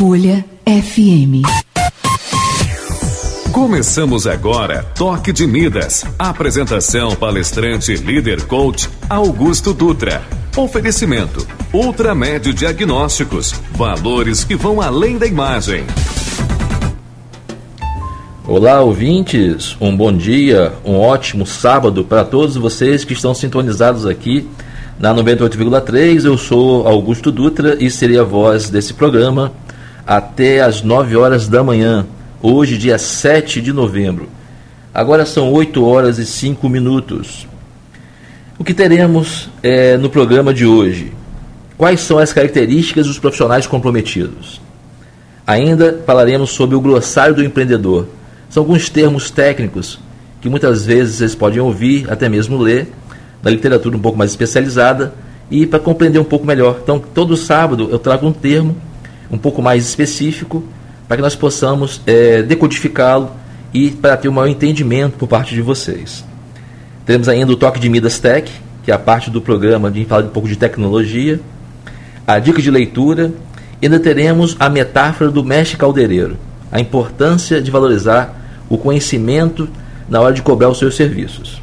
Folha FM. Começamos agora Toque de Midas. Apresentação palestrante líder coach Augusto Dutra. Oferecimento Ultramédio Diagnósticos. Valores que vão além da imagem. Olá, ouvintes. Um bom dia, um ótimo sábado para todos vocês que estão sintonizados aqui na 98,3. Eu sou Augusto Dutra e serei a voz desse programa até às 9 horas da manhã, hoje, dia 7 de novembro. Agora são 8 horas e 5 minutos. O que teremos é, no programa de hoje? Quais são as características dos profissionais comprometidos? Ainda falaremos sobre o glossário do empreendedor. São alguns termos técnicos que muitas vezes vocês podem ouvir, até mesmo ler, na literatura um pouco mais especializada, e para compreender um pouco melhor. Então, todo sábado eu trago um termo um pouco mais específico para que nós possamos é, decodificá-lo e para ter um maior entendimento por parte de vocês. Teremos ainda o Toque de Midas Tech, que é a parte do programa de falar um pouco de tecnologia, a dica de leitura, e ainda teremos a metáfora do mestre caldeireiro, a importância de valorizar o conhecimento na hora de cobrar os seus serviços.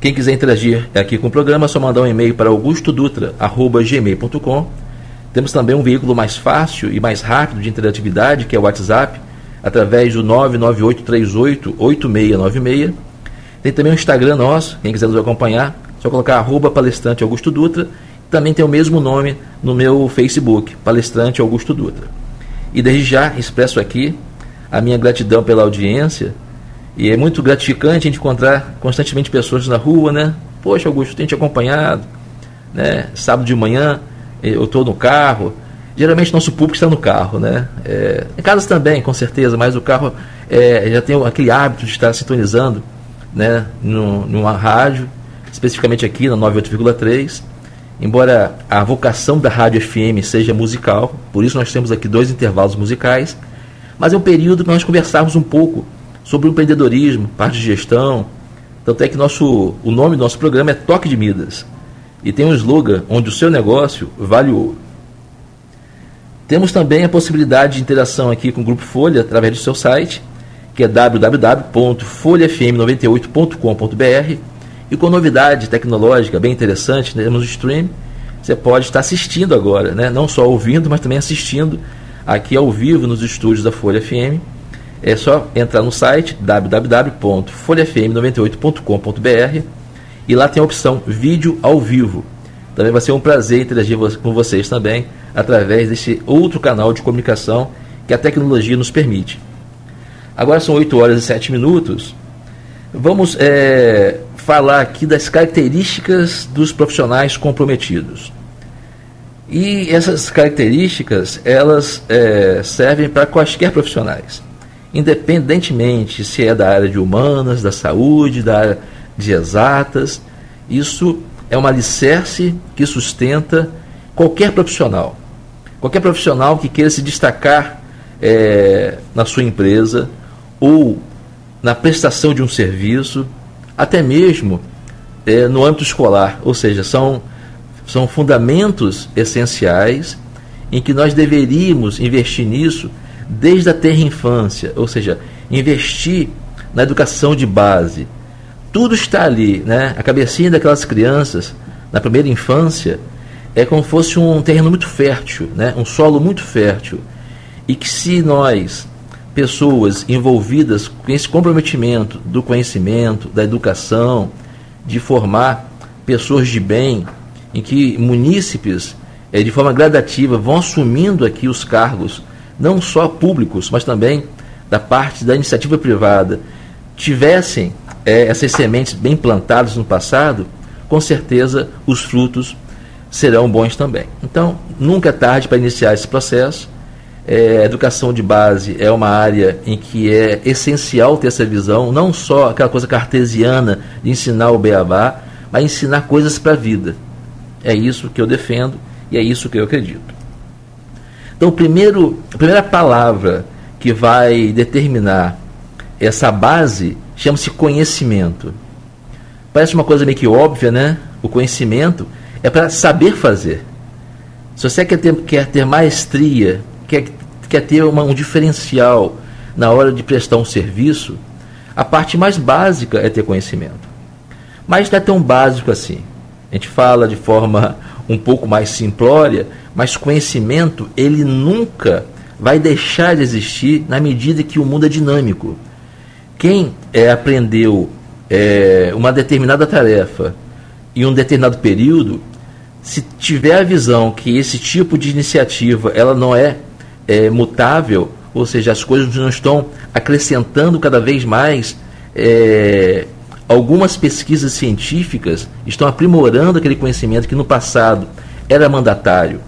Quem quiser interagir aqui com o programa, é só mandar um e-mail para augustodutra.gmail.com temos também um veículo mais fácil e mais rápido de interatividade, que é o WhatsApp, através do 998388696. Tem também o Instagram nosso, quem quiser nos acompanhar, só colocar arroba palestrante Augusto Dutra. Também tem o mesmo nome no meu Facebook, palestrante Augusto Dutra. E desde já expresso aqui a minha gratidão pela audiência. E é muito gratificante a gente encontrar constantemente pessoas na rua, né? Poxa, Augusto, tem te acompanhado, né? Sábado de manhã, eu estou no carro. Geralmente nosso público está no carro, né? É, em casa também, com certeza, mas o carro é, já tem aquele hábito de estar sintonizando né, no, numa rádio, especificamente aqui na 98,3. Embora a vocação da rádio FM seja musical, por isso nós temos aqui dois intervalos musicais, mas é um período para nós conversarmos um pouco sobre o empreendedorismo, parte de gestão. Tanto é que nosso, o nome do nosso programa é Toque de Midas e tem um slogan onde o seu negócio vale ouro. Temos também a possibilidade de interação aqui com o Grupo Folha através do seu site, que é www.folhafm98.com.br e com novidade tecnológica bem interessante, temos o stream, você pode estar assistindo agora, né? não só ouvindo, mas também assistindo aqui ao vivo nos estúdios da Folha FM. É só entrar no site www.folhafm98.com.br e lá tem a opção vídeo ao vivo. Também vai ser um prazer interagir com vocês também através desse outro canal de comunicação que a tecnologia nos permite. Agora são 8 horas e 7 minutos. Vamos é, falar aqui das características dos profissionais comprometidos. E essas características elas é, servem para quaisquer profissionais, independentemente se é da área de humanas, da saúde, da área de exatas. Isso é um alicerce que sustenta qualquer profissional. Qualquer profissional que queira se destacar é, na sua empresa ou na prestação de um serviço, até mesmo é, no âmbito escolar. Ou seja, são, são fundamentos essenciais em que nós deveríamos investir nisso desde a terra infância, ou seja, investir na educação de base, tudo está ali, né? A cabecinha daquelas crianças, na primeira infância, é como se fosse um terreno muito fértil, né? Um solo muito fértil. E que se nós, pessoas envolvidas com esse comprometimento do conhecimento, da educação, de formar pessoas de bem, em que munícipes, é, de forma gradativa, vão assumindo aqui os cargos, não só públicos, mas também da parte da iniciativa privada, tivessem é, essas sementes bem plantadas no passado, com certeza os frutos serão bons também. Então, nunca é tarde para iniciar esse processo. É, educação de base é uma área em que é essencial ter essa visão, não só aquela coisa cartesiana de ensinar o beabá, mas ensinar coisas para a vida. É isso que eu defendo e é isso que eu acredito. Então, primeiro, a primeira palavra que vai determinar essa base chama-se conhecimento. Parece uma coisa meio que óbvia, né? O conhecimento é para saber fazer. Se você quer ter, quer ter maestria quer, quer ter uma, um diferencial na hora de prestar um serviço, a parte mais básica é ter conhecimento. Mas não é tão básico assim. A gente fala de forma um pouco mais simplória, mas conhecimento ele nunca vai deixar de existir na medida que o mundo é dinâmico. Quem é, aprendeu é, uma determinada tarefa em um determinado período, se tiver a visão que esse tipo de iniciativa ela não é, é mutável, ou seja, as coisas não estão acrescentando cada vez mais, é, algumas pesquisas científicas estão aprimorando aquele conhecimento que no passado era mandatário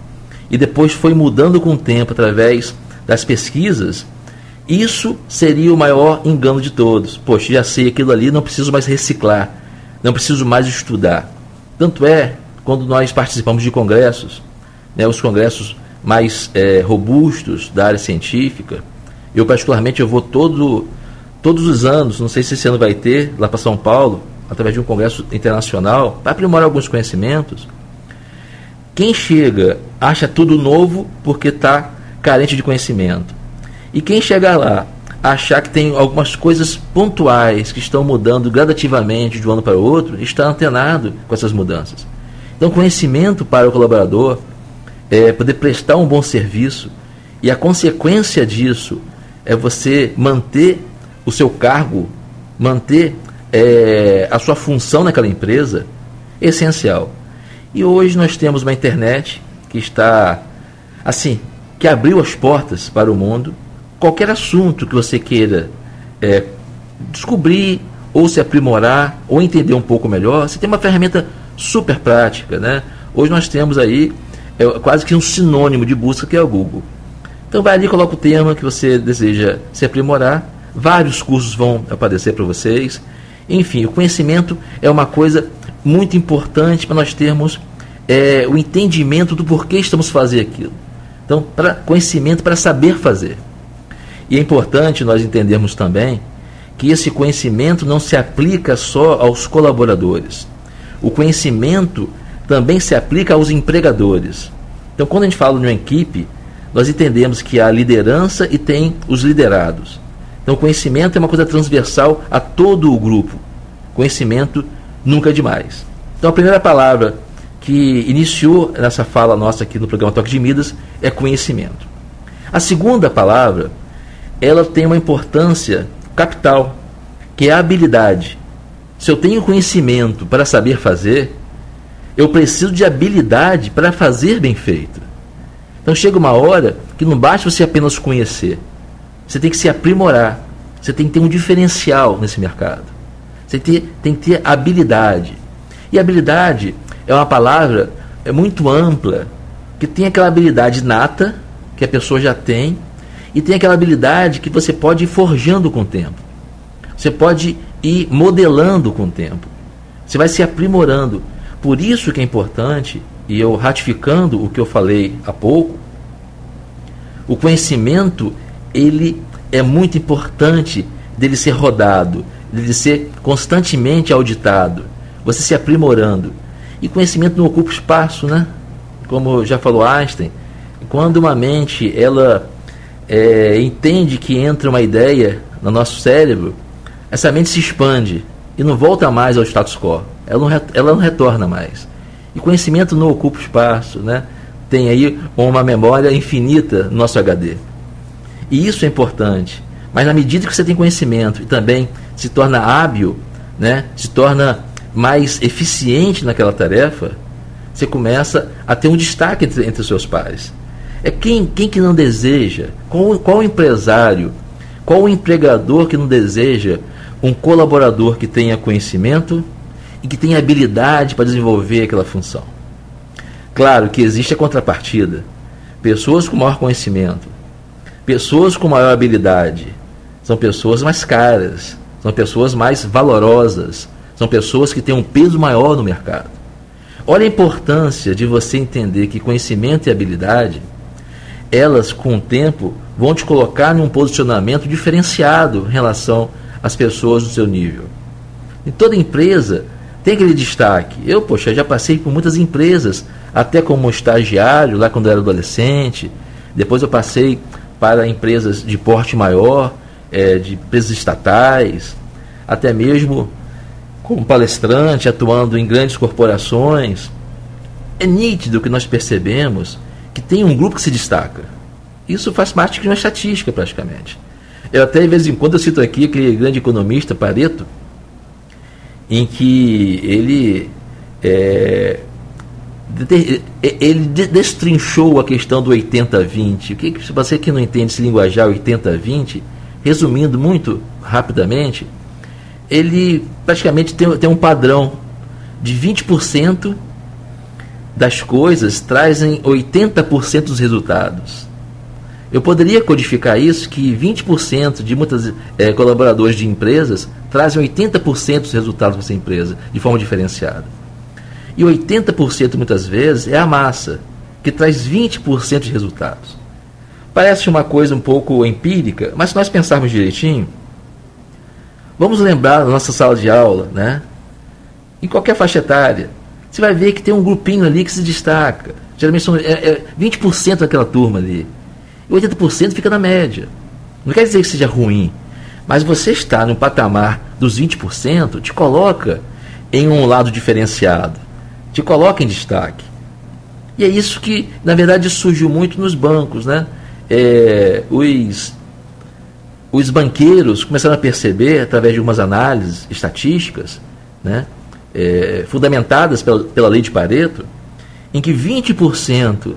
e depois foi mudando com o tempo através das pesquisas, isso seria o maior engano de todos. Poxa, já sei aquilo ali, não preciso mais reciclar, não preciso mais estudar. Tanto é, quando nós participamos de congressos, né, os congressos mais é, robustos da área científica, eu particularmente eu vou todo, todos os anos, não sei se esse ano vai ter, lá para São Paulo, através de um congresso internacional, para aprimorar alguns conhecimentos. Quem chega acha tudo novo porque está carente de conhecimento. E quem chegar lá achar que tem algumas coisas pontuais que estão mudando gradativamente de um ano para o outro, está antenado com essas mudanças. Então, conhecimento para o colaborador é poder prestar um bom serviço e a consequência disso é você manter o seu cargo, manter é, a sua função naquela empresa, essencial. E hoje nós temos uma internet que está assim, que abriu as portas para o mundo. Qualquer assunto que você queira é, descobrir ou se aprimorar ou entender um pouco melhor, você tem uma ferramenta super prática, né? Hoje nós temos aí é, quase que um sinônimo de busca que é o Google. Então vai ali, coloca o tema que você deseja se aprimorar. Vários cursos vão aparecer para vocês. Enfim, o conhecimento é uma coisa muito importante para nós termos é, o entendimento do porquê estamos fazendo aquilo. Então, para conhecimento para saber fazer. E é importante nós entendermos também que esse conhecimento não se aplica só aos colaboradores. O conhecimento também se aplica aos empregadores. Então, quando a gente fala de uma equipe, nós entendemos que há liderança e tem os liderados. Então, conhecimento é uma coisa transversal a todo o grupo. Conhecimento nunca é demais. Então, a primeira palavra que iniciou nessa fala nossa aqui no programa Toque de Midas é conhecimento. A segunda palavra, ela tem uma importância capital, que é a habilidade. Se eu tenho conhecimento para saber fazer, eu preciso de habilidade para fazer bem feito. Então chega uma hora que não basta você apenas conhecer. Você tem que se aprimorar. Você tem que ter um diferencial nesse mercado. Você tem, tem que ter habilidade. E habilidade é uma palavra é muito ampla, que tem aquela habilidade nata, que a pessoa já tem, e tem aquela habilidade que você pode ir forjando com o tempo. Você pode ir modelando com o tempo. Você vai se aprimorando. Por isso que é importante, e eu ratificando o que eu falei há pouco, o conhecimento ele é muito importante dele ser rodado, dele ser constantemente auditado, você se aprimorando. E conhecimento não ocupa espaço, né? Como já falou Einstein, quando uma mente ela é, entende que entra uma ideia no nosso cérebro, essa mente se expande e não volta mais ao status quo. Ela não, ela não retorna mais. E conhecimento não ocupa espaço, né? Tem aí uma memória infinita no nosso HD. E isso é importante. Mas na medida que você tem conhecimento e também se torna hábil, né? Se torna mais eficiente naquela tarefa, você começa a ter um destaque entre, entre os seus pares. É quem, quem que não deseja, qual, qual empresário, qual empregador que não deseja um colaborador que tenha conhecimento e que tenha habilidade para desenvolver aquela função. Claro que existe a contrapartida. Pessoas com maior conhecimento, pessoas com maior habilidade, são pessoas mais caras, são pessoas mais valorosas, são pessoas que têm um peso maior no mercado. Olha a importância de você entender que conhecimento e habilidade, elas com o tempo vão te colocar em um posicionamento diferenciado em relação às pessoas do seu nível. Em toda empresa tem aquele destaque. Eu, poxa, já passei por muitas empresas, até como estagiário, lá quando eu era adolescente, depois eu passei para empresas de porte maior, é, de empresas estatais, até mesmo como palestrante, atuando em grandes corporações. É nítido que nós percebemos que tem um grupo que se destaca. Isso faz parte de uma estatística, praticamente. Eu até, de vez em quando, eu cito aqui aquele grande economista, Pareto, em que ele é, ele destrinchou a questão do 80-20. O que, se você que não entende esse linguajar 80-20, resumindo muito rapidamente, ele praticamente tem, tem um padrão de 20% das coisas trazem 80% dos resultados. Eu poderia codificar isso que 20% de muitos é, colaboradores de empresas trazem 80% dos resultados dessa empresa de forma diferenciada. E 80% muitas vezes é a massa, que traz 20% de resultados. Parece uma coisa um pouco empírica, mas se nós pensarmos direitinho, vamos lembrar da nossa sala de aula, né? Em qualquer faixa etária, você vai ver que tem um grupinho ali que se destaca. Geralmente são é, é 20% daquela turma ali. E 80% fica na média. Não quer dizer que seja ruim, mas você está no patamar dos 20%, te coloca em um lado diferenciado te coloca em destaque. E é isso que, na verdade, surgiu muito nos bancos. Né? É, os, os banqueiros começaram a perceber, através de algumas análises estatísticas, né, é, fundamentadas pela, pela lei de Pareto, em que 20%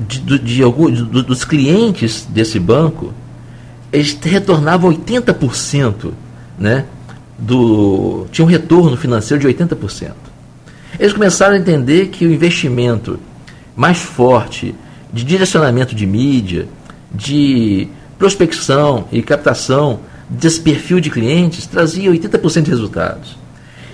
de, de, de algum, dos clientes desse banco retornavam 80%, né, do, tinha um retorno financeiro de 80%. Eles começaram a entender que o investimento mais forte de direcionamento de mídia, de prospecção e captação desse perfil de clientes trazia 80% de resultados.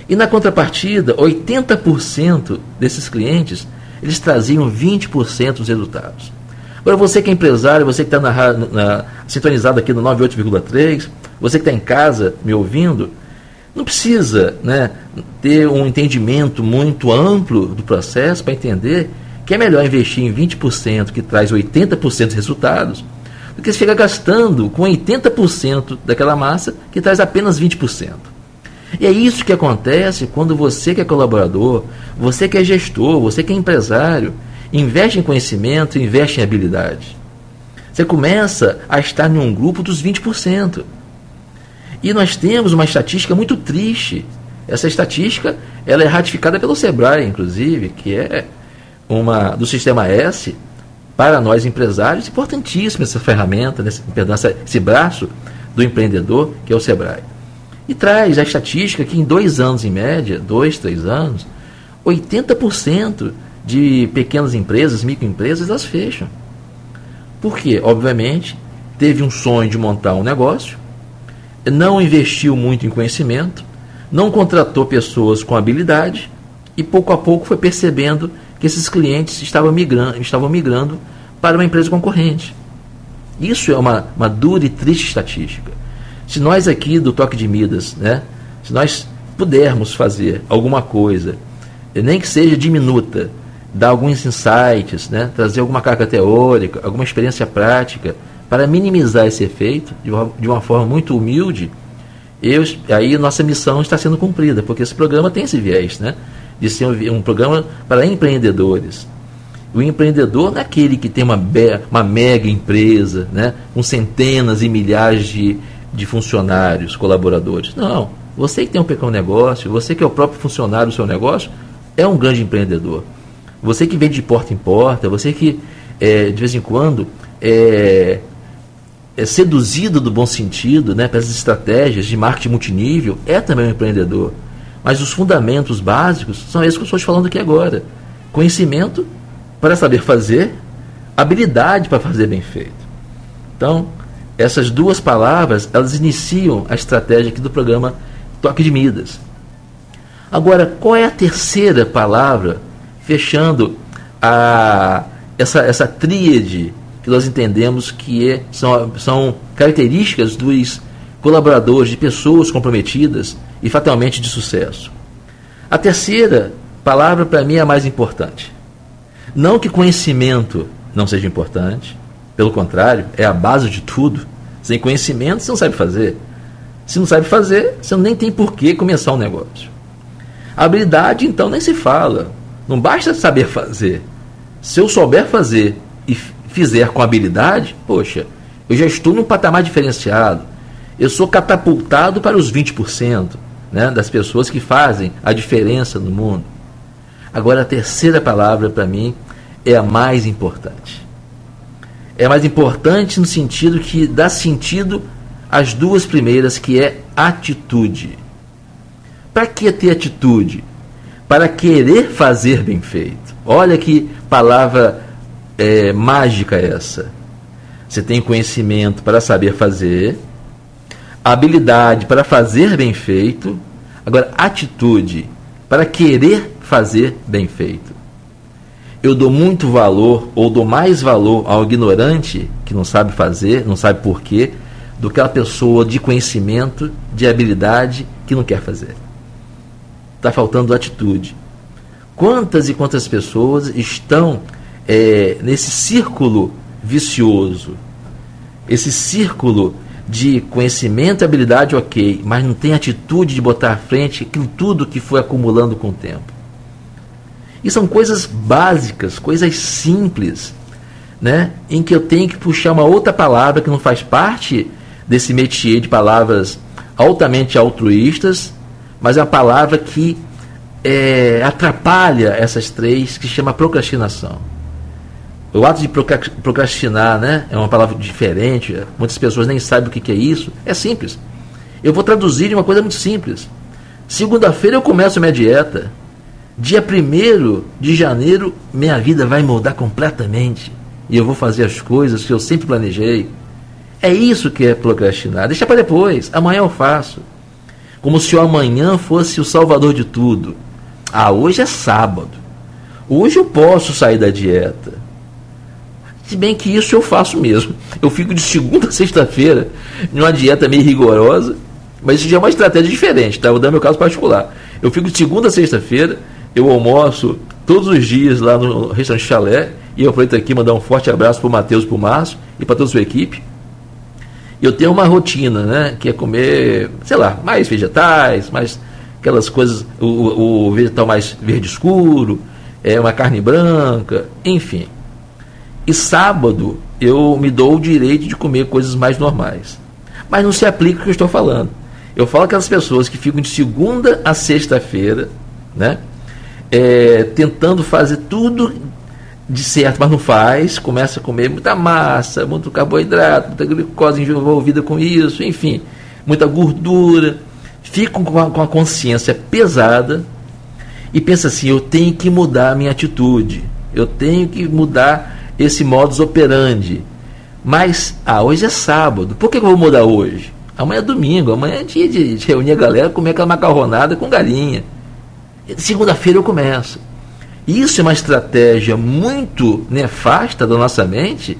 E na contrapartida, 80% desses clientes, eles traziam 20% dos resultados. Agora, você que é empresário, você que está sintonizado aqui no 98,3, você que está em casa me ouvindo, não precisa né, ter um entendimento muito amplo do processo para entender que é melhor investir em 20% que traz 80% dos resultados do que ficar gastando com 80% daquela massa que traz apenas 20%. E é isso que acontece quando você que é colaborador, você que é gestor, você que é empresário, investe em conhecimento, investe em habilidade. Você começa a estar em um grupo dos 20%. E nós temos uma estatística muito triste. Essa estatística ela é ratificada pelo Sebrae, inclusive, que é uma do sistema S para nós empresários, importantíssima essa ferramenta, nesse, esse braço do empreendedor, que é o Sebrae. E traz a estatística que em dois anos, em média, dois, três anos, 80% de pequenas empresas, microempresas, elas fecham. Por quê? Obviamente, teve um sonho de montar um negócio, não investiu muito em conhecimento, não contratou pessoas com habilidade e pouco a pouco foi percebendo que esses clientes estavam migrando, estavam migrando para uma empresa concorrente. Isso é uma, uma dura e triste estatística. Se nós aqui do Toque de Midas, né, se nós pudermos fazer alguma coisa, nem que seja diminuta, dar alguns insights, né, trazer alguma carga teórica, alguma experiência prática, para minimizar esse efeito, de uma, de uma forma muito humilde, eu, aí nossa missão está sendo cumprida, porque esse programa tem esse viés, né? De ser um, um programa para empreendedores. O empreendedor não é aquele que tem uma, uma mega empresa, né? com centenas e milhares de, de funcionários, colaboradores. Não. Você que tem um pequeno negócio, você que é o próprio funcionário do seu negócio, é um grande empreendedor. Você que vende de porta em porta, você que é, de vez em quando é, é seduzido do bom sentido, né, pelas estratégias de marketing multinível, é também um empreendedor. Mas os fundamentos básicos são esses que eu estou te falando aqui agora. Conhecimento para saber fazer, habilidade para fazer bem feito. Então, essas duas palavras, elas iniciam a estratégia aqui do programa Toque de Midas. Agora, qual é a terceira palavra fechando a, essa, essa tríade que nós entendemos que é, são, são características dos colaboradores, de pessoas comprometidas e fatalmente de sucesso. A terceira palavra, para mim, é a mais importante. Não que conhecimento não seja importante, Pelo contrário, é a base de tudo. Sem conhecimento, você não sabe fazer. Se não sabe fazer, você nem tem por que começar um negócio. habilidade, então, nem se fala. Não basta saber fazer. Se eu souber fazer e fizer com habilidade, poxa, eu já estou num patamar diferenciado. Eu sou catapultado para os 20% né, das pessoas que fazem a diferença no mundo. Agora, a terceira palavra para mim é a mais importante. É mais importante no sentido que dá sentido às duas primeiras, que é atitude. Para que ter atitude? Para querer fazer bem feito. Olha que palavra é, mágica essa. Você tem conhecimento para saber fazer, habilidade para fazer bem feito, agora atitude para querer fazer bem feito. Eu dou muito valor ou dou mais valor ao ignorante que não sabe fazer, não sabe porquê, do que a pessoa de conhecimento, de habilidade que não quer fazer. Está faltando atitude. Quantas e quantas pessoas estão é, nesse círculo vicioso, esse círculo de conhecimento e habilidade, ok, mas não tem atitude de botar à frente aquilo tudo que foi acumulando com o tempo. E são coisas básicas, coisas simples, né? em que eu tenho que puxar uma outra palavra que não faz parte desse métier de palavras altamente altruístas, mas é uma palavra que é, atrapalha essas três, que chama procrastinação. O ato de procrastinar né, é uma palavra diferente, muitas pessoas nem sabem o que é isso. É simples. Eu vou traduzir de uma coisa muito simples. Segunda-feira eu começo minha dieta. Dia 1 de janeiro, minha vida vai mudar completamente. E eu vou fazer as coisas que eu sempre planejei. É isso que é procrastinar. Deixa para depois. Amanhã eu faço. Como se o amanhã fosse o salvador de tudo. Ah, hoje é sábado. Hoje eu posso sair da dieta. Se bem que isso eu faço mesmo. Eu fico de segunda a sexta-feira numa dieta meio rigorosa, mas isso já é uma estratégia diferente, tá? Vou dar meu caso particular. Eu fico de segunda a sexta-feira, eu almoço todos os dias lá no restaurante Chalé, e eu aproveito aqui mandar um forte abraço para o Matheus, para o Márcio e para toda a sua equipe. Eu tenho uma rotina, né? Que é comer, sei lá, mais vegetais, mais aquelas coisas, o, o vegetal mais verde escuro, é uma carne branca, enfim. E sábado eu me dou o direito de comer coisas mais normais. Mas não se aplica o que eu estou falando. Eu falo aquelas pessoas que ficam de segunda a sexta-feira, né? É, tentando fazer tudo de certo, mas não faz, começa a comer muita massa, muito carboidrato, muita glicose envolvida com isso, enfim, muita gordura, ficam com a, com a consciência pesada e pensa assim: eu tenho que mudar a minha atitude, eu tenho que mudar esse modus operandi. Mas, ah, hoje é sábado, por que eu vou mudar hoje? Amanhã é domingo, amanhã é dia de, de reunir a galera, comer aquela macarronada com galinha. Segunda-feira eu começo. Isso é uma estratégia muito nefasta da nossa mente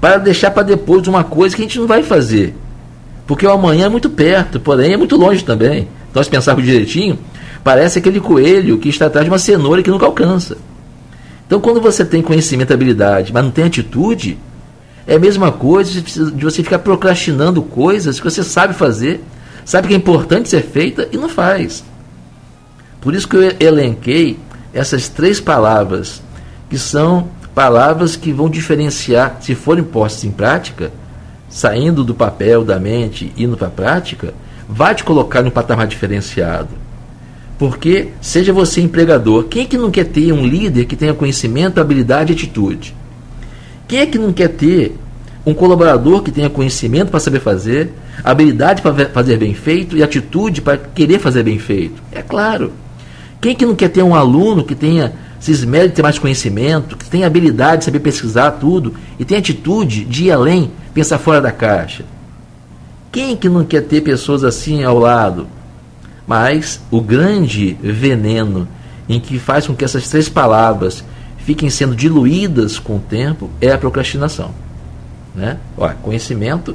para deixar para depois uma coisa que a gente não vai fazer. Porque o amanhã é muito perto, porém é muito longe também. Então, se pensarmos direitinho, parece aquele coelho que está atrás de uma cenoura que nunca alcança. Então, quando você tem conhecimento e habilidade, mas não tem atitude, é a mesma coisa de você ficar procrastinando coisas que você sabe fazer, sabe que é importante ser feita e não faz. Por isso que eu elenquei essas três palavras, que são palavras que vão diferenciar, se forem postas em prática, saindo do papel, da mente, indo para a prática, vai te colocar no patamar diferenciado. Porque, seja você empregador, quem é que não quer ter um líder que tenha conhecimento, habilidade e atitude? Quem é que não quer ter um colaborador que tenha conhecimento para saber fazer, habilidade para fazer bem feito e atitude para querer fazer bem feito? É claro. Quem que não quer ter um aluno que tenha se esmere de ter mais conhecimento, que tenha habilidade de saber pesquisar tudo e tenha atitude de ir além, pensar fora da caixa? Quem que não quer ter pessoas assim ao lado? Mas o grande veneno em que faz com que essas três palavras fiquem sendo diluídas com o tempo é a procrastinação. Né? Olha, conhecimento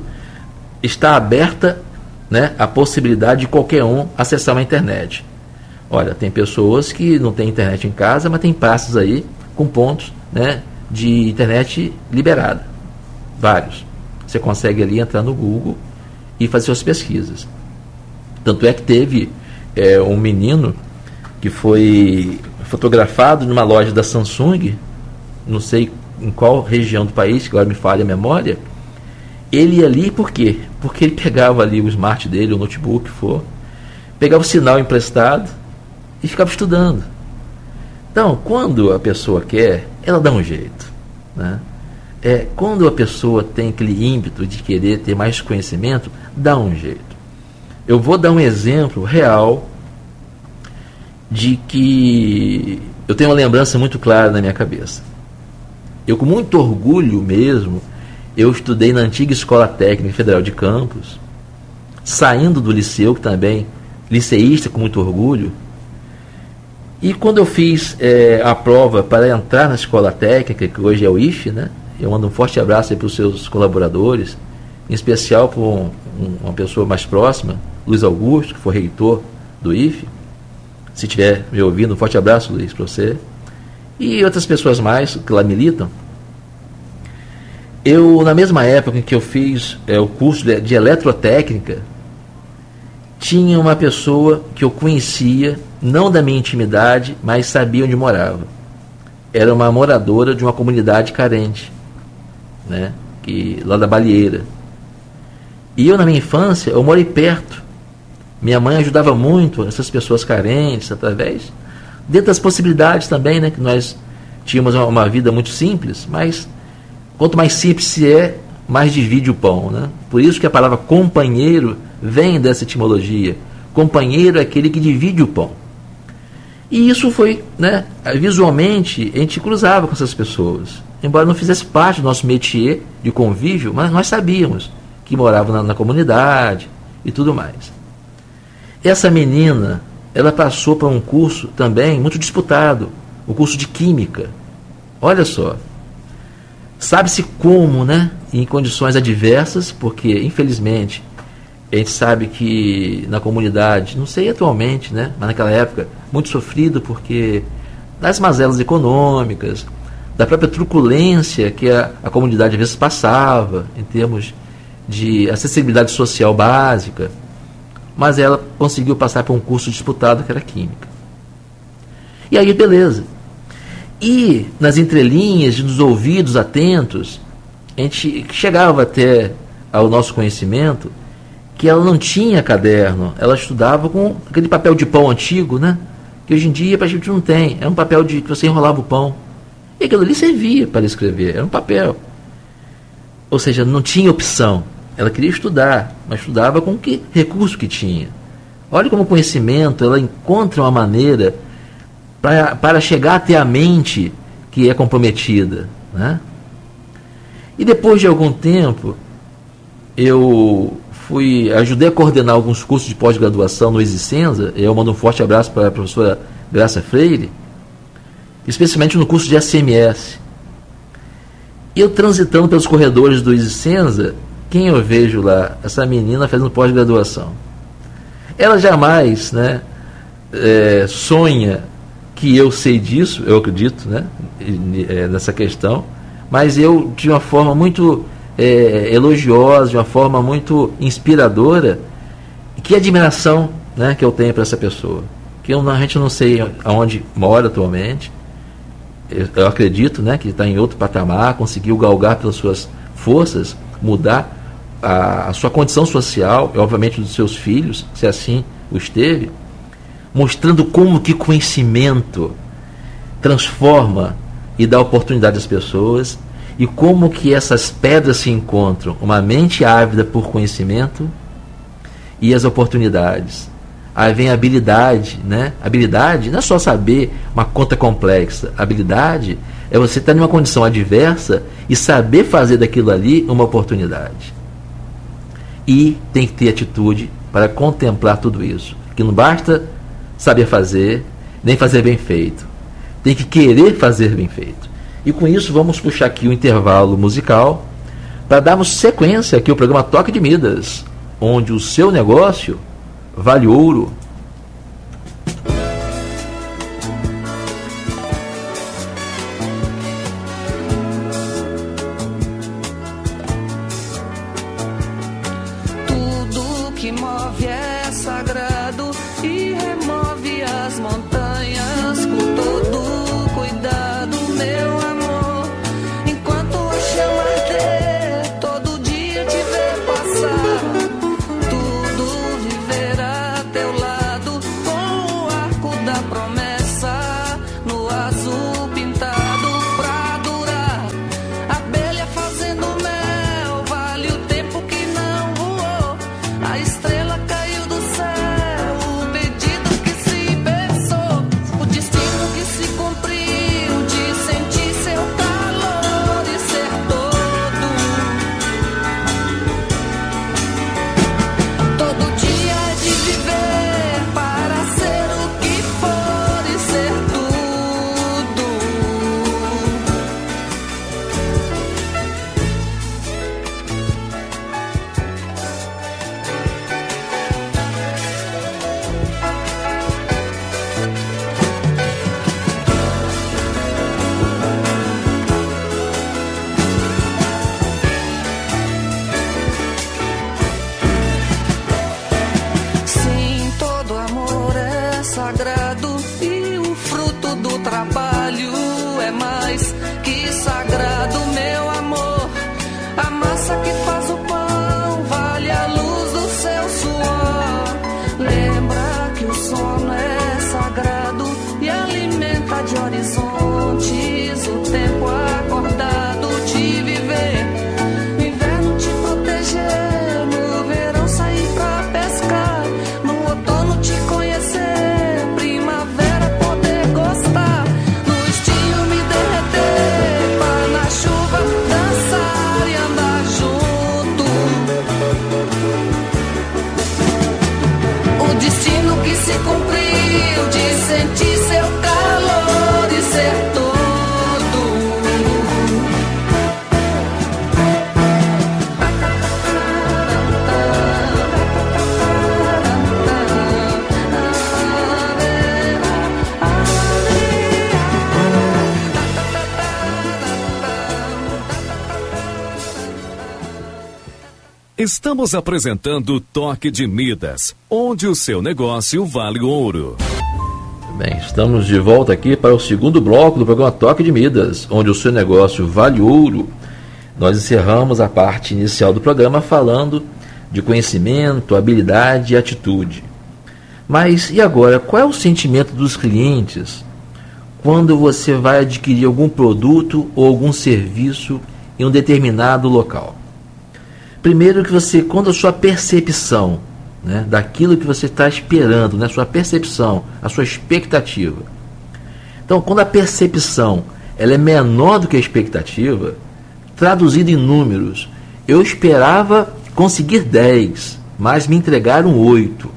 está aberta né, a possibilidade de qualquer um acessar a internet. Olha, tem pessoas que não têm internet em casa, mas tem praças aí com pontos né, de internet liberada. vários. Você consegue ali entrar no Google e fazer suas pesquisas. Tanto é que teve é, um menino que foi fotografado numa loja da Samsung, não sei em qual região do país, que agora me falha a memória. Ele ia ali por quê? Porque ele pegava ali o smart dele, o notebook, for, pegava o sinal emprestado e ficava estudando. Então, quando a pessoa quer, ela dá um jeito. Né? É, quando a pessoa tem aquele ímpeto de querer ter mais conhecimento, dá um jeito. Eu vou dar um exemplo real de que eu tenho uma lembrança muito clara na minha cabeça. Eu, com muito orgulho mesmo, eu estudei na antiga Escola Técnica Federal de Campos, saindo do liceu, que também, liceísta com muito orgulho, e quando eu fiz é, a prova para entrar na escola técnica, que hoje é o IFE, né? Eu mando um forte abraço para os seus colaboradores, em especial para um, uma pessoa mais próxima, Luiz Augusto, que foi reitor do IFE. Se estiver me ouvindo, um forte abraço, Luiz, para você. E outras pessoas mais que lá militam. Eu, na mesma época em que eu fiz é, o curso de, de eletrotécnica, tinha uma pessoa que eu conhecia não da minha intimidade, mas sabia onde morava. Era uma moradora de uma comunidade carente, né? Que, lá da Balieira. E eu, na minha infância, eu morei perto. Minha mãe ajudava muito essas pessoas carentes, através, dentro das possibilidades também, né? Que nós tínhamos uma, uma vida muito simples, mas quanto mais simples se é, mais divide o pão, né? Por isso que a palavra companheiro vem dessa etimologia. Companheiro é aquele que divide o pão. E isso foi, né, visualmente, a gente cruzava com essas pessoas. Embora não fizesse parte do nosso métier de convívio, mas nós sabíamos que moravam na, na comunidade e tudo mais. Essa menina, ela passou por um curso também muito disputado, o curso de Química. Olha só. Sabe-se como, né? Em condições adversas, porque, infelizmente, a gente sabe que na comunidade, não sei atualmente, né, mas naquela época, muito sofrido porque das mazelas econômicas, da própria truculência que a, a comunidade às vezes passava em termos de acessibilidade social básica, mas ela conseguiu passar por um curso disputado que era química. E aí, beleza. E nas entrelinhas, nos ouvidos atentos, a gente chegava até ao nosso conhecimento que ela não tinha caderno, ela estudava com aquele papel de pão antigo, né? Que hoje em dia a gente não tem. É um papel de que você enrolava o pão. E aquilo ali servia para escrever, era um papel. Ou seja, não tinha opção. Ela queria estudar, mas estudava com que recurso que tinha. Olha como o conhecimento, ela encontra uma maneira para, para chegar até a mente que é comprometida. Né? E depois de algum tempo, eu fui ajudei a coordenar alguns cursos de pós-graduação no Existenza. Eu mando um forte abraço para a professora Graça Freire, especialmente no curso de SMS. E eu transitando pelos corredores do Existenza, quem eu vejo lá? Essa menina fazendo pós-graduação. Ela jamais né, é, sonha que eu sei disso, eu acredito né, é, nessa questão, mas eu, de uma forma muito é, elogiosa, de uma forma muito inspiradora. Que admiração né, que eu tenho para essa pessoa. Que eu, a gente não sei aonde mora atualmente. Eu, eu acredito né, que está em outro patamar, conseguiu galgar pelas suas forças, mudar a, a sua condição social, e obviamente dos seus filhos, se assim o esteve, mostrando como que conhecimento transforma e dá oportunidade às pessoas e como que essas pedras se encontram, uma mente ávida por conhecimento e as oportunidades. Aí vem a habilidade, né? Habilidade não é só saber uma conta complexa. Habilidade é você estar em uma condição adversa e saber fazer daquilo ali uma oportunidade. E tem que ter atitude para contemplar tudo isso. Que não basta saber fazer, nem fazer bem feito. Tem que querer fazer bem feito. E com isso vamos puxar aqui o intervalo musical para darmos sequência aqui ao programa Toque de Midas, onde o seu negócio vale ouro. Estamos apresentando Toque de Midas, onde o seu negócio vale ouro. Bem, estamos de volta aqui para o segundo bloco do programa Toque de Midas, onde o seu negócio vale ouro. Nós encerramos a parte inicial do programa falando de conhecimento, habilidade e atitude. Mas e agora, qual é o sentimento dos clientes quando você vai adquirir algum produto ou algum serviço em um determinado local? Primeiro que você, quando a sua percepção né, daquilo que você está esperando, né, sua percepção, a sua expectativa. Então, quando a percepção ela é menor do que a expectativa, traduzido em números, eu esperava conseguir 10, mas me entregaram 8.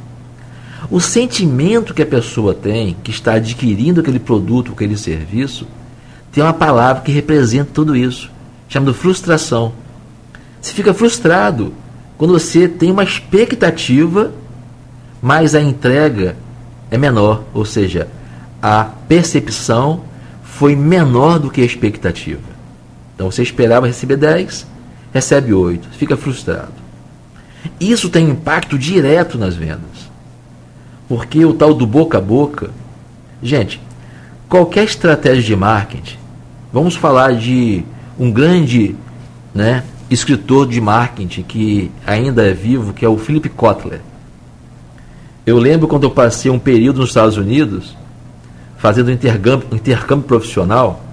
O sentimento que a pessoa tem, que está adquirindo aquele produto, aquele serviço, tem uma palavra que representa tudo isso, chamada frustração. Você fica frustrado quando você tem uma expectativa, mas a entrega é menor, ou seja, a percepção foi menor do que a expectativa. Então você esperava receber 10, recebe 8, fica frustrado. Isso tem impacto direto nas vendas. Porque o tal do boca a boca, gente, qualquer estratégia de marketing, vamos falar de um grande, né, escritor de marketing que ainda é vivo, que é o Philip Kotler. Eu lembro quando eu passei um período nos Estados Unidos, fazendo intercâmbio, intercâmbio profissional,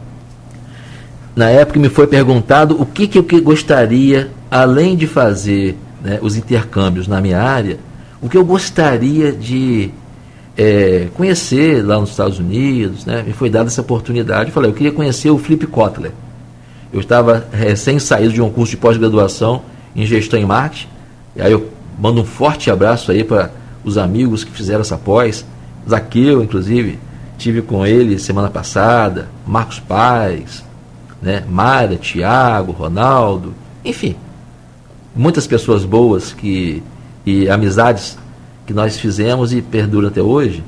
na época me foi perguntado o que, que eu gostaria, além de fazer né, os intercâmbios na minha área, o que eu gostaria de é, conhecer lá nos Estados Unidos. Né, me foi dada essa oportunidade. Eu falei, eu queria conhecer o Flip Kotler. Eu estava recém saído de um curso de pós-graduação em gestão em marketing. E aí eu mando um forte abraço aí para os amigos que fizeram essa pós. Zaqueu, inclusive, tive com ele semana passada, Marcos Paz, né, Mara, Tiago, Ronaldo, enfim, muitas pessoas boas que e amizades que nós fizemos e perduram até hoje.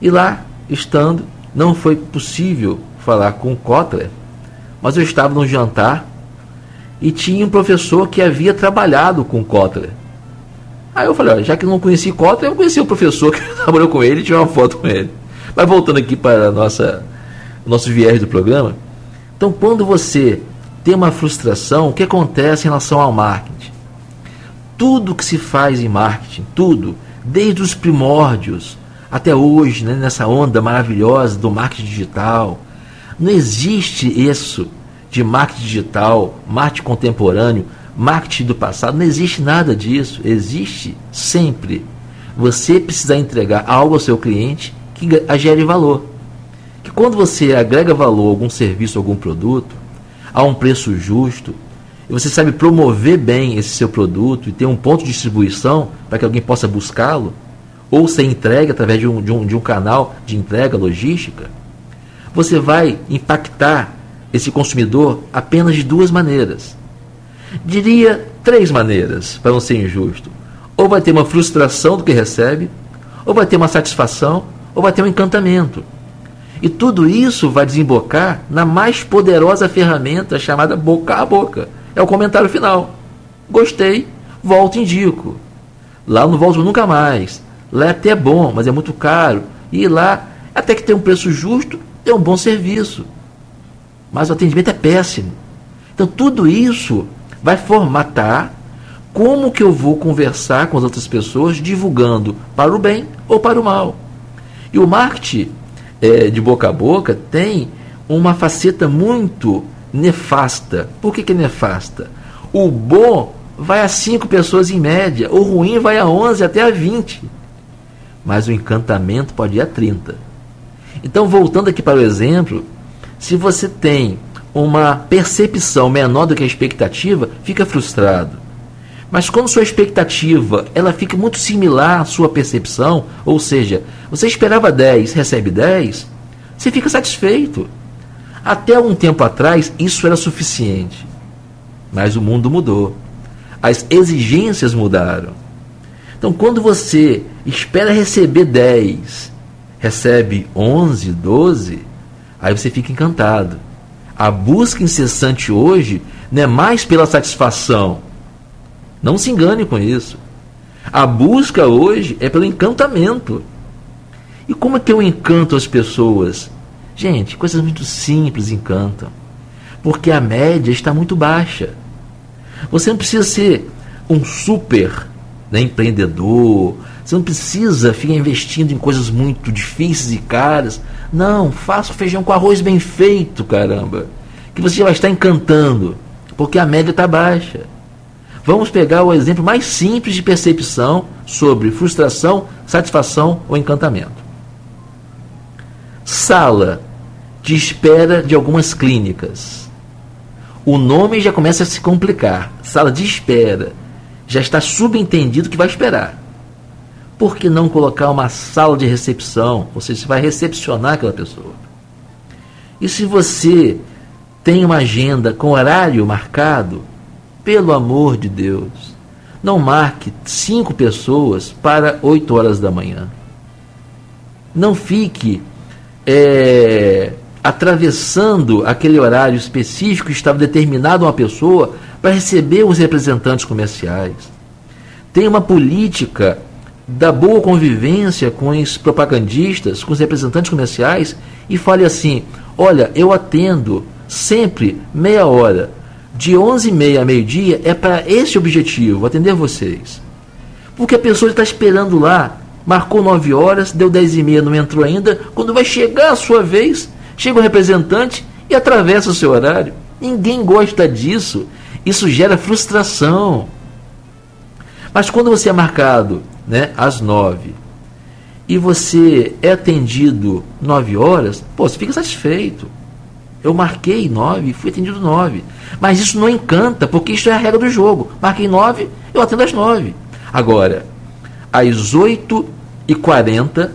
E lá, estando, não foi possível falar com o Kotler, mas eu estava num jantar e tinha um professor que havia trabalhado com Kotler. Aí eu falei, ó, já que não conheci Cota, eu conheci o professor que trabalhou com ele tirei uma foto com ele. Mas voltando aqui para nossa, o nosso viés do programa. Então, quando você tem uma frustração, o que acontece em relação ao marketing? Tudo que se faz em marketing, tudo, desde os primórdios até hoje, né, nessa onda maravilhosa do marketing digital, não existe isso de marketing digital, marketing contemporâneo, marketing do passado, não existe nada disso. Existe sempre você precisar entregar algo ao seu cliente que gere valor. Que quando você agrega valor a algum serviço, algum produto, a um preço justo, e você sabe promover bem esse seu produto e ter um ponto de distribuição para que alguém possa buscá-lo, ou ser entregue através de um, de, um, de um canal de entrega logística, você vai impactar esse consumidor apenas de duas maneiras. Diria três maneiras, para não ser injusto. Ou vai ter uma frustração do que recebe, ou vai ter uma satisfação, ou vai ter um encantamento. E tudo isso vai desembocar na mais poderosa ferramenta chamada boca a boca. É o comentário final. Gostei, volto indico. Lá não volto nunca mais. Lá é até bom, mas é muito caro. E lá, até que tem um preço justo, tem um bom serviço. Mas o atendimento é péssimo. Então tudo isso vai formatar como que eu vou conversar com as outras pessoas, divulgando para o bem ou para o mal. E o marketing é, de boca a boca tem uma faceta muito nefasta. Por que, que é nefasta? O bom vai a 5 pessoas em média, o ruim vai a 11 até a 20. Mas o encantamento pode ir a 30. Então, voltando aqui para o exemplo, se você tem uma percepção menor do que a expectativa, fica frustrado. Mas quando sua expectativa ela fica muito similar à sua percepção, ou seja, você esperava 10, recebe 10, você fica satisfeito. Até um tempo atrás isso era suficiente. Mas o mundo mudou. As exigências mudaram. Então quando você espera receber 10, recebe 11, 12, aí você fica encantado. A busca incessante hoje não é mais pela satisfação. Não se engane com isso. A busca hoje é pelo encantamento. E como é que eu encanto as pessoas? Gente, coisas muito simples encantam. Porque a média está muito baixa. Você não precisa ser um super né, empreendedor. Você não precisa ficar investindo em coisas muito difíceis e caras. Não, faça feijão com arroz bem feito, caramba. Que você já vai estar encantando, porque a média está baixa. Vamos pegar o exemplo mais simples de percepção sobre frustração, satisfação ou encantamento. Sala de espera de algumas clínicas. O nome já começa a se complicar. Sala de espera. Já está subentendido que vai esperar por que não colocar uma sala de recepção? Ou seja, você vai recepcionar aquela pessoa. E se você tem uma agenda com horário marcado, pelo amor de Deus, não marque cinco pessoas para oito horas da manhã. Não fique é, atravessando aquele horário específico que estava determinado a uma pessoa para receber os representantes comerciais. Tem uma política da boa convivência com os propagandistas, com os representantes comerciais e fale assim: olha, eu atendo sempre meia hora, de 11h30 a meio-dia é para esse objetivo, atender vocês. Porque a pessoa está esperando lá, marcou 9 horas, deu 10 e meia, não entrou ainda. Quando vai chegar a sua vez, chega o representante e atravessa o seu horário. Ninguém gosta disso. Isso gera frustração. Mas quando você é marcado né, às nove, e você é atendido nove horas, pô, você fica satisfeito. Eu marquei nove e fui atendido nove. Mas isso não encanta, porque isso é a regra do jogo. Marquei nove, eu atendo às nove. Agora, às oito e quarenta,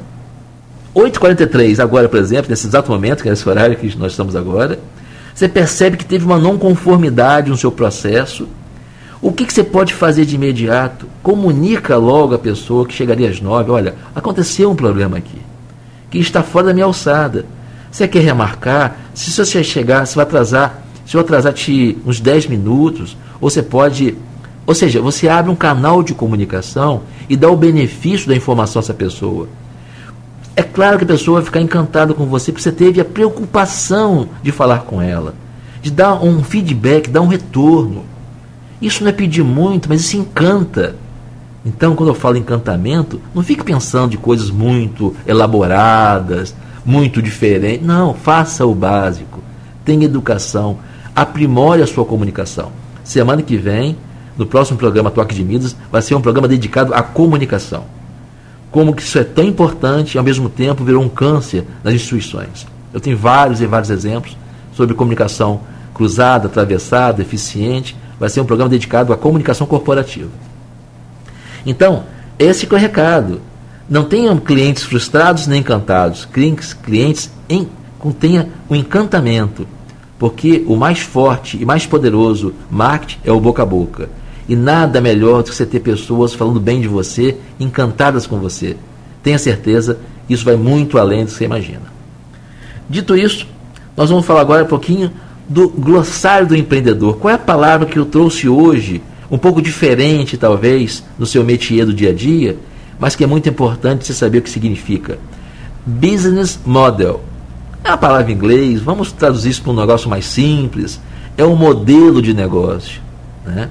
oito e quarenta e três, agora, por exemplo, nesse exato momento, que é esse horário que nós estamos agora, você percebe que teve uma não conformidade no seu processo, o que, que, você pode fazer de imediato? Comunica logo a pessoa que chegaria às nove. Olha, aconteceu um problema aqui, que está fora da minha alçada. Você quer remarcar? Se você chegar, se vai atrasar, se eu atrasar te uns 10 minutos, ou você pode Ou seja, você abre um canal de comunicação e dá o benefício da informação a essa pessoa. É claro que a pessoa vai ficar encantada com você porque você teve a preocupação de falar com ela, de dar um feedback, dar um retorno. Isso não é pedir muito, mas isso encanta. Então, quando eu falo encantamento, não fique pensando de coisas muito elaboradas, muito diferentes. Não, faça o básico. Tenha educação. Aprimore a sua comunicação. Semana que vem, no próximo programa Toque de Midas, vai ser um programa dedicado à comunicação como que isso é tão importante e ao mesmo tempo virou um câncer nas instituições. Eu tenho vários e vários exemplos sobre comunicação cruzada, atravessada, eficiente. Vai ser um programa dedicado à comunicação corporativa. Então, esse é o recado. Não tenham clientes frustrados nem encantados. Clientes, em, tenha o um encantamento. Porque o mais forte e mais poderoso marketing é o boca a boca. E nada melhor do que você ter pessoas falando bem de você, encantadas com você. Tenha certeza, isso vai muito além do que você imagina. Dito isso, nós vamos falar agora um pouquinho do glossário do empreendedor. Qual é a palavra que eu trouxe hoje, um pouco diferente talvez no seu métier do dia a dia, mas que é muito importante você saber o que significa. Business Model. É uma palavra em inglês, vamos traduzir isso para um negócio mais simples. É um modelo de negócio. Né?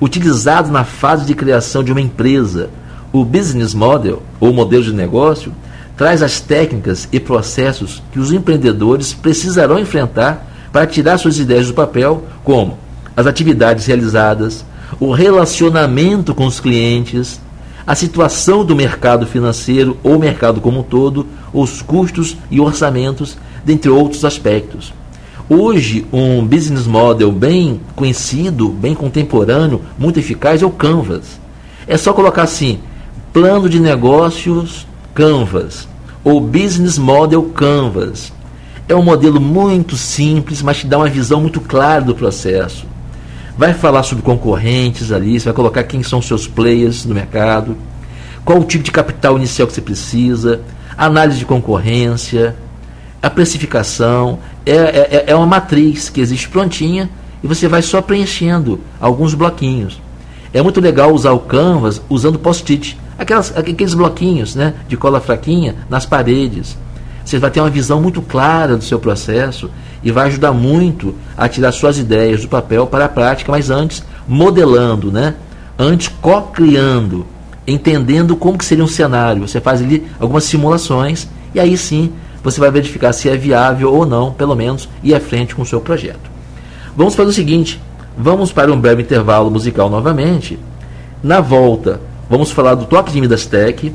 utilizado na fase de criação de uma empresa. O business model, ou modelo de negócio, traz as técnicas e processos que os empreendedores precisarão enfrentar para tirar suas ideias do papel, como as atividades realizadas, o relacionamento com os clientes, a situação do mercado financeiro ou mercado como um todo, os custos e orçamentos, dentre outros aspectos. Hoje, um business model bem conhecido, bem contemporâneo, muito eficaz é o Canvas. É só colocar assim: plano de negócios Canvas ou business model Canvas. É um modelo muito simples, mas te dá uma visão muito clara do processo. Vai falar sobre concorrentes ali, você vai colocar quem são seus players no mercado, qual o tipo de capital inicial que você precisa, análise de concorrência, a precificação é, é, é uma matriz que existe prontinha e você vai só preenchendo alguns bloquinhos. É muito legal usar o Canvas usando post-it, aqueles bloquinhos né, de cola fraquinha nas paredes. Você vai ter uma visão muito clara do seu processo e vai ajudar muito a tirar suas ideias do papel para a prática, mas antes modelando, né? antes co-criando, entendendo como que seria um cenário. Você faz ali algumas simulações e aí sim você vai verificar se é viável ou não, pelo menos, ir à frente com o seu projeto. Vamos fazer o seguinte: vamos para um breve intervalo musical novamente. Na volta, vamos falar do toque de Midas Tech.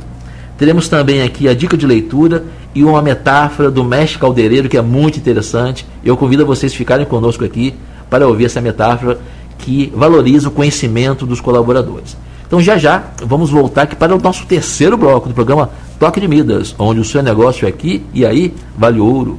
Teremos também aqui a dica de leitura e uma metáfora do mestre caldeireiro que é muito interessante. Eu convido vocês a ficarem conosco aqui para ouvir essa metáfora que valoriza o conhecimento dos colaboradores. Então já já vamos voltar aqui para o nosso terceiro bloco do programa Toque de Midas, onde o seu negócio é aqui e aí vale ouro.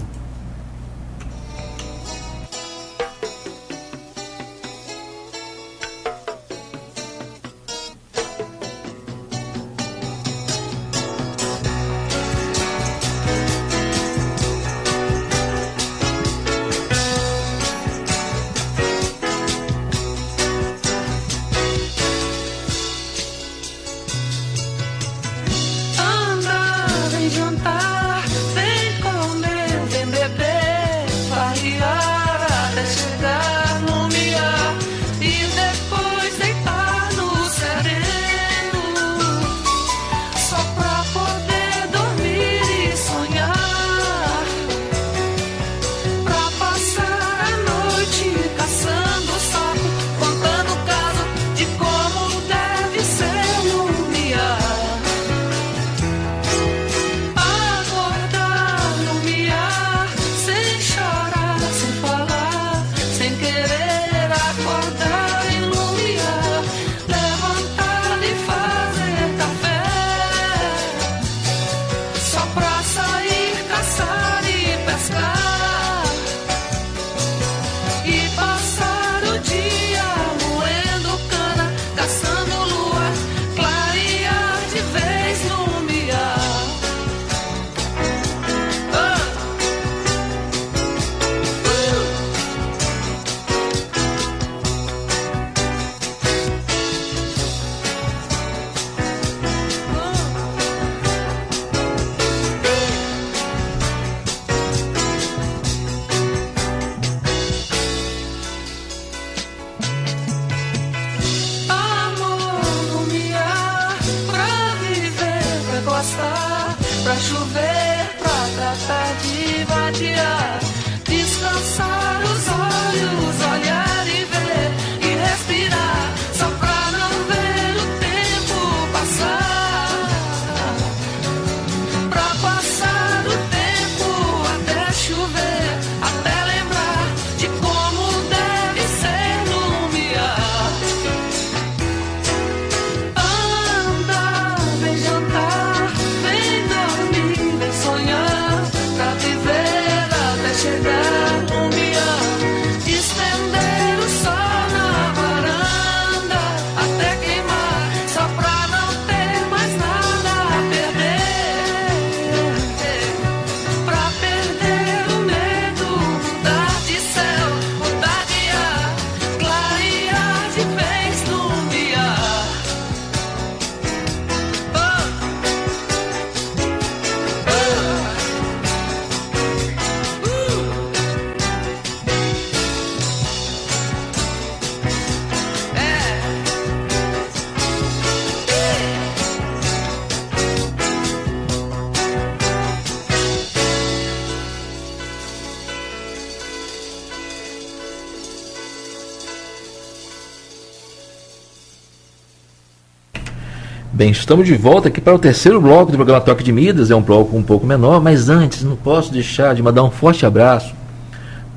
Bem, estamos de volta aqui para o terceiro bloco do programa Toque de Midas. É um bloco um pouco menor, mas antes não posso deixar de mandar um forte abraço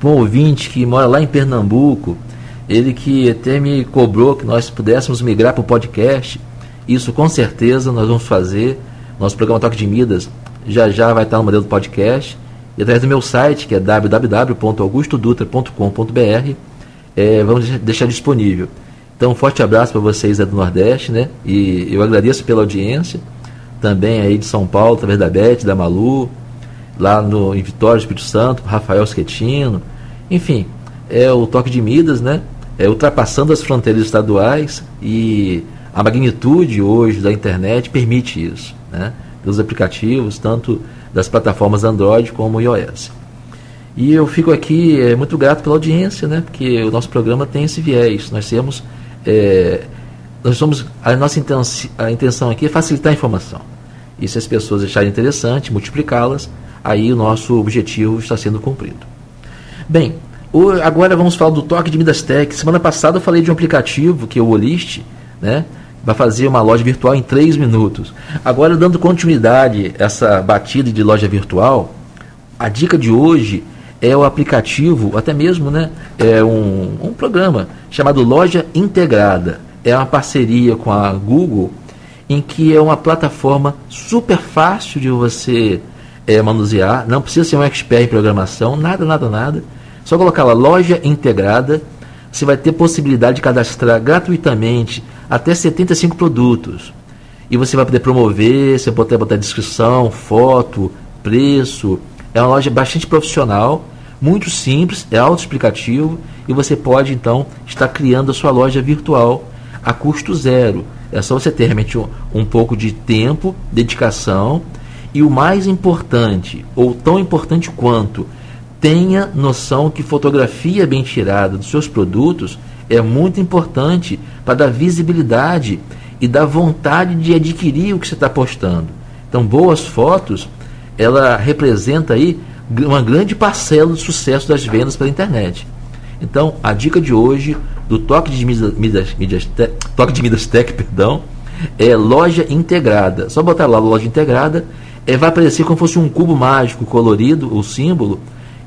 para um ouvinte que mora lá em Pernambuco. Ele que até me cobrou que nós pudéssemos migrar para o podcast. Isso com certeza nós vamos fazer. Nosso programa Toque de Midas já já vai estar no modelo do podcast. E através do meu site, que é www.augustodutra.com.br, é, vamos deixar disponível. Então, um forte abraço para vocês do Nordeste, né? E eu agradeço pela audiência, também aí de São Paulo, através da Beth, da Malu, lá no, em Vitória, Espírito Santo, Rafael Schettino, enfim, é o toque de Midas, né? É ultrapassando as fronteiras estaduais e a magnitude hoje da internet permite isso, né? Dos aplicativos, tanto das plataformas Android como iOS. E eu fico aqui é, muito grato pela audiência, né? Porque o nosso programa tem esse viés. Nós temos é, nós somos a nossa intenção, a intenção aqui é facilitar a informação. E se as pessoas acharem interessante, multiplicá-las, aí o nosso objetivo está sendo cumprido. Bem, o, agora vamos falar do toque de Midas Tech. Semana passada eu falei de um aplicativo que é o Olist, né? Vai fazer uma loja virtual em 3 minutos. Agora, dando continuidade a essa batida de loja virtual, a dica de hoje é o aplicativo, até mesmo né, é um, um programa chamado Loja Integrada. É uma parceria com a Google, em que é uma plataforma super fácil de você é, manusear, não precisa ser um expert em programação, nada, nada, nada. Só colocar lá Loja Integrada, você vai ter possibilidade de cadastrar gratuitamente até 75 produtos. E você vai poder promover, você pode botar descrição, foto, preço. É uma loja bastante profissional muito simples, é autoexplicativo e você pode então estar criando a sua loja virtual a custo zero. É só você ter realmente um, um pouco de tempo, dedicação e o mais importante, ou tão importante quanto, tenha noção que fotografia bem tirada dos seus produtos é muito importante para dar visibilidade e dar vontade de adquirir o que você está postando. Então, boas fotos, ela representa aí uma grande parcela do sucesso das vendas pela internet. Então, a dica de hoje do Toque de Midas, Midas, Midas Toque de Midas Tech, perdão, é loja integrada. Só botar lá loja integrada, é, vai aparecer como fosse um cubo mágico colorido, o símbolo,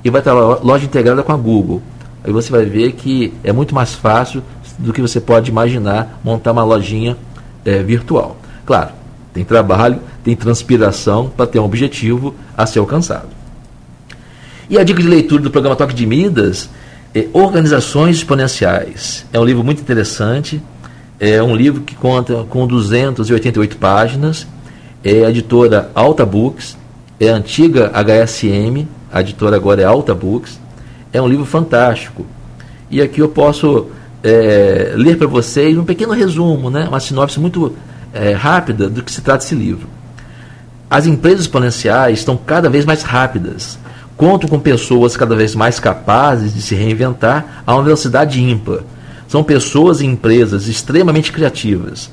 e vai estar lá loja integrada com a Google. Aí você vai ver que é muito mais fácil do que você pode imaginar montar uma lojinha é, virtual. Claro, tem trabalho, tem transpiração para ter um objetivo a ser alcançado. E a dica de leitura do programa Toque de Midas é Organizações Exponenciais. É um livro muito interessante, é um livro que conta com 288 páginas, é a editora Alta Books, é a antiga HSM, a editora agora é Alta Books. É um livro fantástico. E aqui eu posso é, ler para vocês um pequeno resumo, né, uma sinopse muito é, rápida do que se trata esse livro. As empresas exponenciais estão cada vez mais rápidas Conto com pessoas cada vez mais capazes de se reinventar a uma velocidade ímpar. São pessoas e empresas extremamente criativas.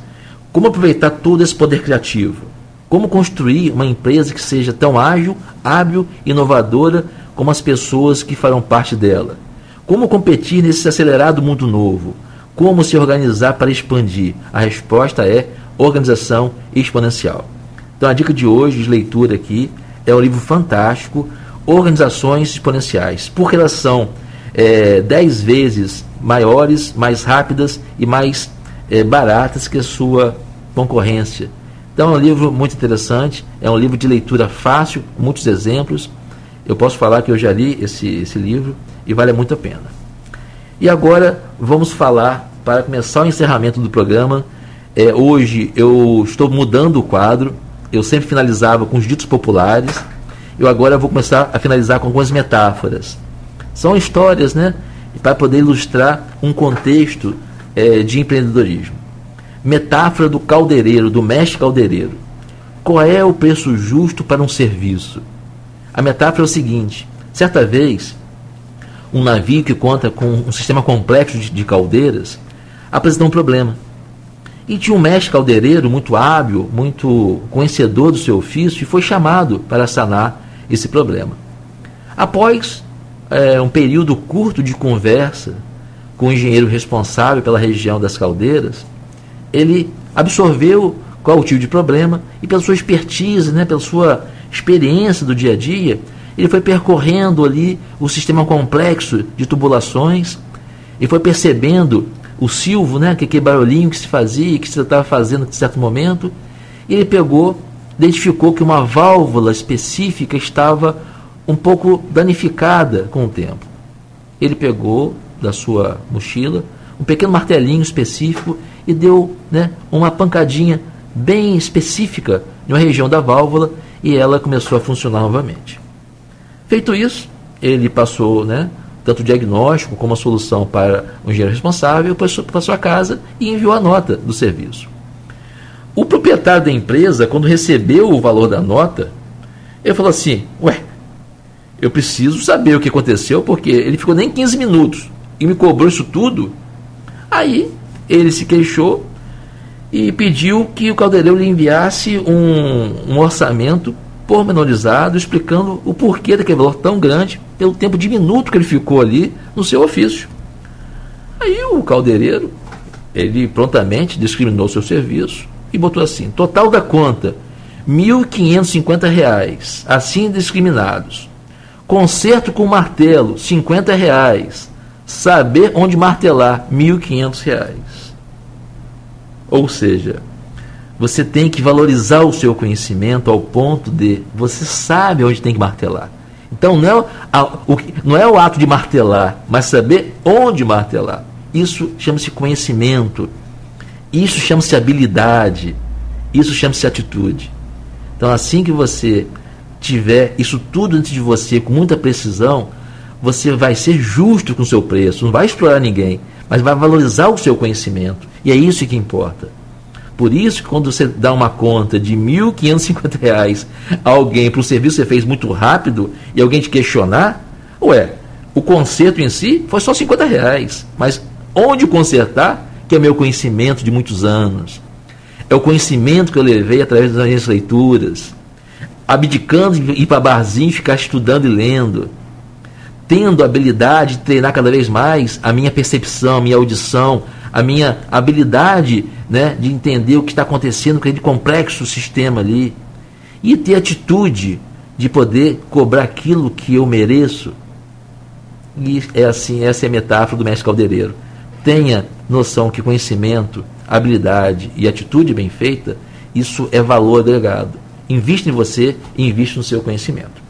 Como aproveitar todo esse poder criativo? Como construir uma empresa que seja tão ágil, hábil e inovadora como as pessoas que farão parte dela? Como competir nesse acelerado mundo novo? Como se organizar para expandir? A resposta é organização exponencial. Então a dica de hoje de leitura aqui é um livro fantástico organizações exponenciais, porque elas são é, dez vezes maiores, mais rápidas e mais é, baratas que a sua concorrência. Então é um livro muito interessante, é um livro de leitura fácil, muitos exemplos. Eu posso falar que eu já li esse, esse livro e vale muito a pena. E agora vamos falar, para começar o encerramento do programa. É, hoje eu estou mudando o quadro, eu sempre finalizava com os ditos populares eu agora vou começar a finalizar com algumas metáforas. São histórias, né? Para poder ilustrar um contexto é, de empreendedorismo. Metáfora do caldeireiro, do mestre caldeireiro. Qual é o preço justo para um serviço? A metáfora é o seguinte: certa vez, um navio que conta com um sistema complexo de, de caldeiras apresentou um problema. E tinha um mestre caldeireiro muito hábil, muito conhecedor do seu ofício, e foi chamado para sanar esse problema. Após é, um período curto de conversa com o engenheiro responsável pela região das caldeiras, ele absorveu qual o tipo de problema, e pela sua expertise, né, pela sua experiência do dia a dia, ele foi percorrendo ali o sistema complexo de tubulações e foi percebendo o silvo, né, que aquele barulhinho que se fazia, que você estava fazendo em certo momento, e ele pegou, identificou que uma válvula específica estava um pouco danificada com o tempo. Ele pegou da sua mochila um pequeno martelinho específico e deu né, uma pancadinha bem específica em uma região da válvula e ela começou a funcionar novamente. Feito isso, ele passou né, tanto o diagnóstico como a solução para o engenheiro responsável para sua casa e enviou a nota do serviço. O proprietário da empresa, quando recebeu o valor da nota, ele falou assim: Ué, eu preciso saber o que aconteceu, porque ele ficou nem 15 minutos e me cobrou isso tudo. Aí ele se queixou e pediu que o Caldeirão lhe enviasse um, um orçamento pormenorizado explicando o porquê daquele valor tão grande pelo tempo diminuto que ele ficou ali no seu ofício. Aí o caldeireiro, ele prontamente discriminou seu serviço e botou assim: total da conta, R$ 1.550, assim discriminados. Conserto com martelo, 50 reais. Saber onde martelar, R$ 1.500. Ou seja, você tem que valorizar o seu conhecimento ao ponto de você sabe onde tem que martelar. Então não é, a, o, não é o ato de martelar, mas saber onde martelar. Isso chama-se conhecimento. Isso chama-se habilidade. Isso chama-se atitude. Então assim que você tiver isso tudo antes de você com muita precisão, você vai ser justo com o seu preço, não vai explorar ninguém, mas vai valorizar o seu conhecimento. E é isso que importa. Por isso quando você dá uma conta de R$ 1.550 a alguém para um serviço que você fez muito rápido e alguém te questionar, ué, o conserto em si foi só 50 reais. Mas onde consertar, que é meu conhecimento de muitos anos. É o conhecimento que eu levei através das minhas leituras abdicando de ir para barzinho, ficar estudando e lendo, tendo a habilidade de treinar cada vez mais a minha percepção, a minha audição, a minha habilidade né, de entender o que está acontecendo com aquele complexo sistema ali, e ter atitude de poder cobrar aquilo que eu mereço. E é assim, essa é a metáfora do mestre caldeireiro. Tenha noção que conhecimento, habilidade e atitude bem feita, isso é valor agregado. Invista em você e invista no seu conhecimento.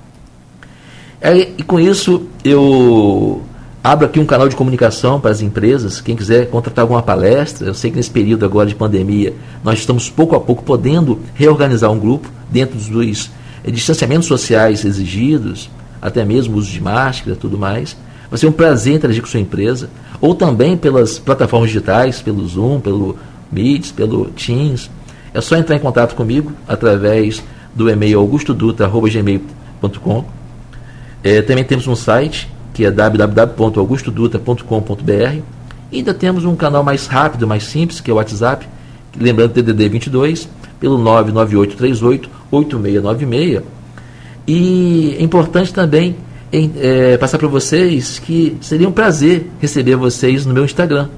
E com isso, eu abro aqui um canal de comunicação para as empresas. Quem quiser contratar alguma palestra, eu sei que nesse período agora de pandemia, nós estamos pouco a pouco podendo reorganizar um grupo dentro dos eh, distanciamentos sociais exigidos, até mesmo uso de máscara tudo mais. Vai ser um prazer interagir com sua empresa, ou também pelas plataformas digitais, pelo Zoom, pelo Meets, pelo Teams. É só entrar em contato comigo através do e-mail augustodutra.gmail.com. É, também temos um site que é www.augustodutra.com.br. E ainda temos um canal mais rápido, mais simples, que é o WhatsApp, lembrando TDD 22, pelo 99838 8696. E é importante também em, é, passar para vocês que seria um prazer receber vocês no meu Instagram.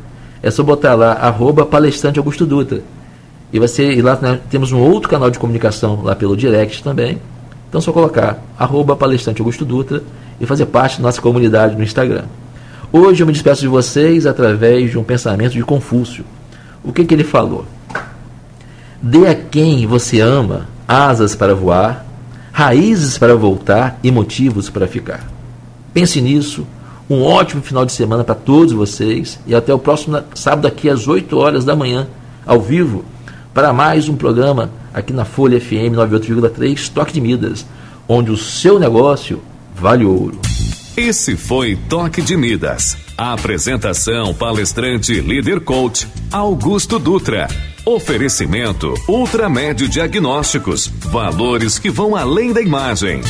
É só botar lá, arroba palestrante Augusto Dutra. E, vai ser, e lá né, temos um outro canal de comunicação lá pelo direct também. Então é só colocar arroba palestrante Augusto Dutra e fazer parte da nossa comunidade no Instagram. Hoje eu me despeço de vocês através de um pensamento de Confúcio. O que, que ele falou? Dê a quem você ama asas para voar, raízes para voltar e motivos para ficar. Pense nisso. Um ótimo final de semana para todos vocês e até o próximo sábado aqui às 8 horas da manhã, ao vivo, para mais um programa aqui na Folha FM 98,3 Toque de Midas, onde o seu negócio vale ouro. Esse foi Toque de Midas. A apresentação palestrante líder coach Augusto Dutra. Oferecimento Ultramédio Diagnósticos. Valores que vão além da imagem.